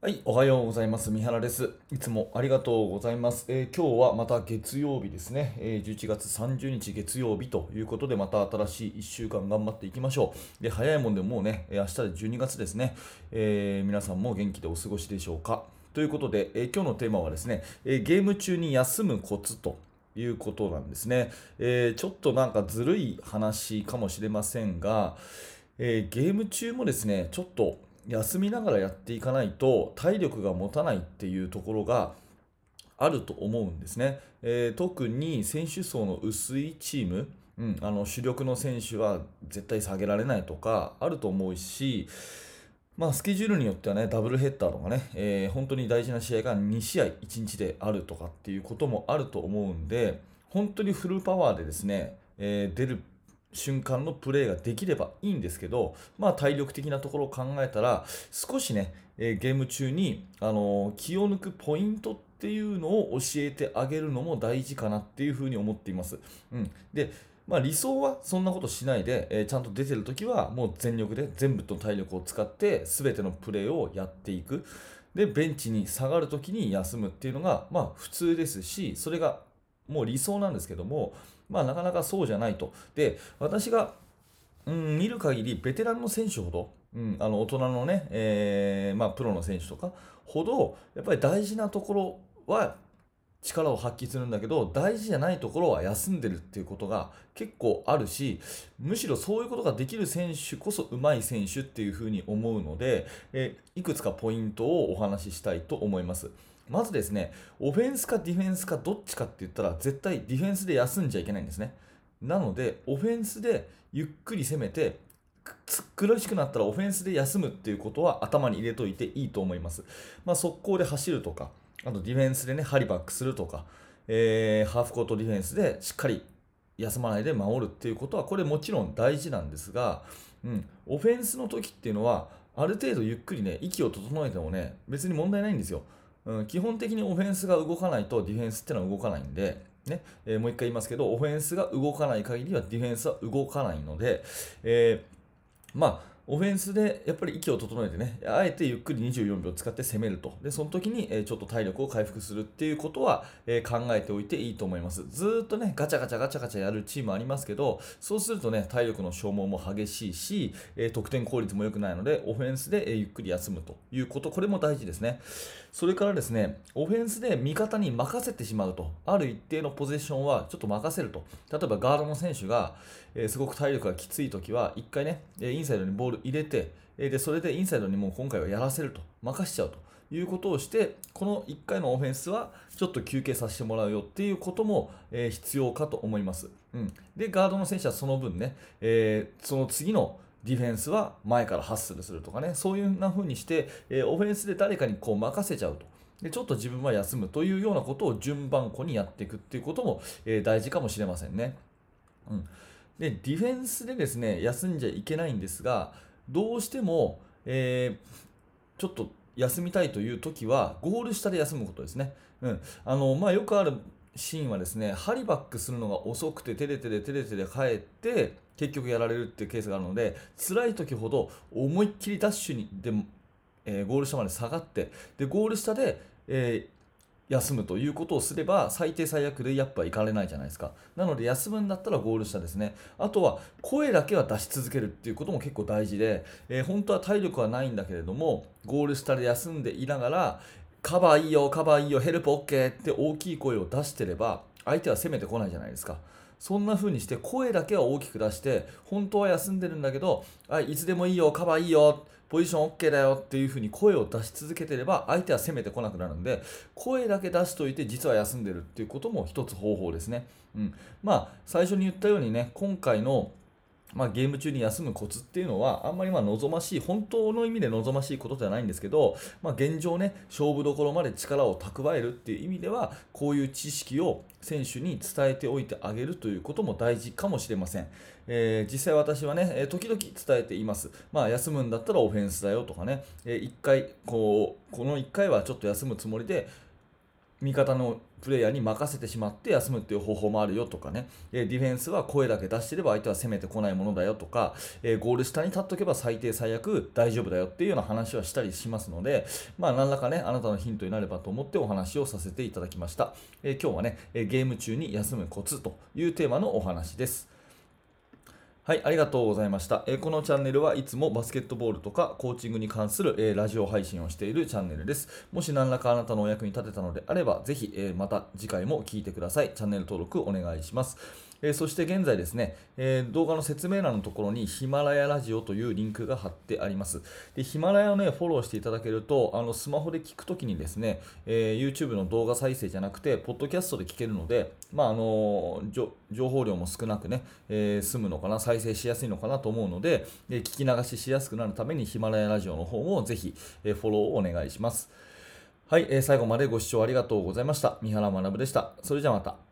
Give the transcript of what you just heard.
はい、おはようございます。三原です。いつもありがとうございます。えー、今日はまた月曜日ですね、えー、11月30日月曜日ということで、また新しい1週間頑張っていきましょう。で、早いもんでもうね、明日で12月ですね、えー、皆さんも元気でお過ごしでしょうか。ということで、え今日のテーマはですね、えゲーム中に休むコツということなんですね、えちょっとなんかずるい話かもしれませんが、えゲーム中もですね、ちょっと休みながらやっていかないと体力が持たないっていうところがあると思うんですね。えー、特に選手層の薄いチーム、うん、あの主力の選手は絶対下げられないとかあると思うし、まあ、スケジュールによってはね、ダブルヘッダーとかね、えー、本当に大事な試合が2試合1日であるとかっていうこともあると思うんで、本当にフルパワーでですね、えー、出る瞬間のプレーができればいいんですけど、まあ、体力的なところを考えたら少しね、えー、ゲーム中に、あのー、気を抜くポイントっていうのを教えてあげるのも大事かなっていうふうに思っています。うん、でまあ、理想はそんなことしないで、えー、ちゃんと出てるときはもう全力で全部の体力を使って全てのプレーをやっていく。で、ベンチに下がるときに休むっていうのが、まあ普通ですし、それがもう理想なんですけども、まあ、なかなかそうじゃないと。で、私が、うん、見る限り、ベテランの選手ほど、うん、あの大人のね、えー、まあ、プロの選手とかほど、やっぱり大事なところは力を発揮するんだけど、大事じゃないところは休んでるっていうことが結構あるし、むしろそういうことができる選手こそ上手い選手っていうふうに思うので、えー、いくつかポイントをお話ししたいと思います。まずですね、オフェンスかディフェンスかどっちかって言ったら、絶対ディフェンスで休んじゃいけないんですね。なので、オフェンスでゆっくり攻めて、苦しくなったらオフェンスで休むっていうことは頭に入れといていいと思います。まあ、速攻で走るとか、あとディフェンスでね、ハリバックするとか、えー、ハーフコートディフェンスでしっかり休まないで守るっていうことは、これもちろん大事なんですが、うん、オフェンスの時っていうのは、ある程度ゆっくりね、息を整えてもね、別に問題ないんですよ。うん、基本的にオフェンスが動かないとディフェンスってのは動かないんで、ね。えー、もう一回言いますけど、オフェンスが動かない限りはディフェンスは動かないので、えー、まあ、オフェンスでやっぱり息を整えてね、あえてゆっくり24秒使って攻めると。で、その時に、ちょっと体力を回復するっていうことは、考えておいていいと思います。ずっとね、ガチャガチャガチャガチャやるチームありますけど、そうするとね、体力の消耗も激しいし、得点効率も良くないので、オフェンスで、ゆっくり休むということ、これも大事ですね。それからですね、オフェンスで味方に任せてしまうと、ある一定のポゼッションはちょっと任せると。例えばガードの選手が、え、すごく体力がきついときは、1回ね、インサイドにボール入れて、でそれでインサイドにもう今回はやらせると、任しちゃうということをして、この1回のオフェンスはちょっと休憩させてもらうよっていうことも、え、必要かと思います。うん、で、ガードの選手はその分ね、えー、その次のディフェンスは前からハッスルするとかね、そういうな風にして、え、オフェンスで誰かにこう任せちゃうと。でちょっと自分は休むというようなことを順番こにやっていくっていうことも、え、大事かもしれませんね。うん、でディフェンスでですね休んじゃいけないんですがどうしても、えー、ちょっと休みたいという時はゴール下で休むことですね。うんあのまあ、よくあるシーンはですねハリバックするのが遅くてテレテレテレテレ帰って結局やられるっていうケースがあるので辛い時ほど思いっきりダッシュにで、えー、ゴール下まで下がってでゴール下で、えー休むということをすれば最低最悪でやっぱ行かれないじゃないですか。なので休むんだったらゴール下ですね。あとは声だけは出し続けるっていうことも結構大事で、えー、本当は体力はないんだけれどもゴール下で休んでいながらカバーいいよカバーいいよヘルプ OK って大きい声を出してれば相手は攻めてこないじゃないですか。そんな風にして声だけは大きく出して本当は休んでるんだけどあいつでもいいよカバーいいよポジション OK だよっていうふうに声を出し続けてれば相手は攻めてこなくなるんで声だけ出しといて実は休んでるっていうことも一つ方法ですね、うん、まあ最初に言ったようにね今回のまあ、ゲーム中に休むコツっていうのはあんまりま望ましい本当の意味で望ましいことではないんですけど、まあ、現状ね勝負どころまで力を蓄えるっていう意味ではこういう知識を選手に伝えておいてあげるということも大事かもしれません、えー、実際私はね時々伝えています、まあ、休むんだったらオフェンスだよとかね、えー、1回こうこの1回はちょっと休むつもりで味方のプレイヤーに任せてしまって休むっていう方法もあるよとかね、えディフェンスは声だけ出してれば相手は攻めてこないものだよとか、えゴール下に立っとけば最低最悪大丈夫だよっていうような話はしたりしますので、まあ、何らかね、あなたのヒントになればと思ってお話をさせていただきました。え今日はね、ゲーム中に休むコツというテーマのお話です。はい、ありがとうございました。えー、このチャンネルはいつもバスケットボールとかコーチングに関する、えー、ラジオ配信をしているチャンネルです。もし何らかあなたのお役に立てたのであれば、ぜひ、えー、また次回も聴いてください。チャンネル登録お願いします。えー、そして現在ですね、えー、動画の説明欄のところにヒマラヤラジオというリンクが貼ってあります。でヒマラヤをね、フォローしていただけると、あのスマホで聞くときにですね、えー、YouTube の動画再生じゃなくて、ポッドキャストで聞けるので、まああの情報量も少なくね、え済むのかな、再生しやすいのかなと思うので、で聞き流ししやすくなるためにヒマラヤラジオの方もぜひ、えフォローをお願いします。はい、え最後までご視聴ありがとうございました。三原学でした。それじゃあまた。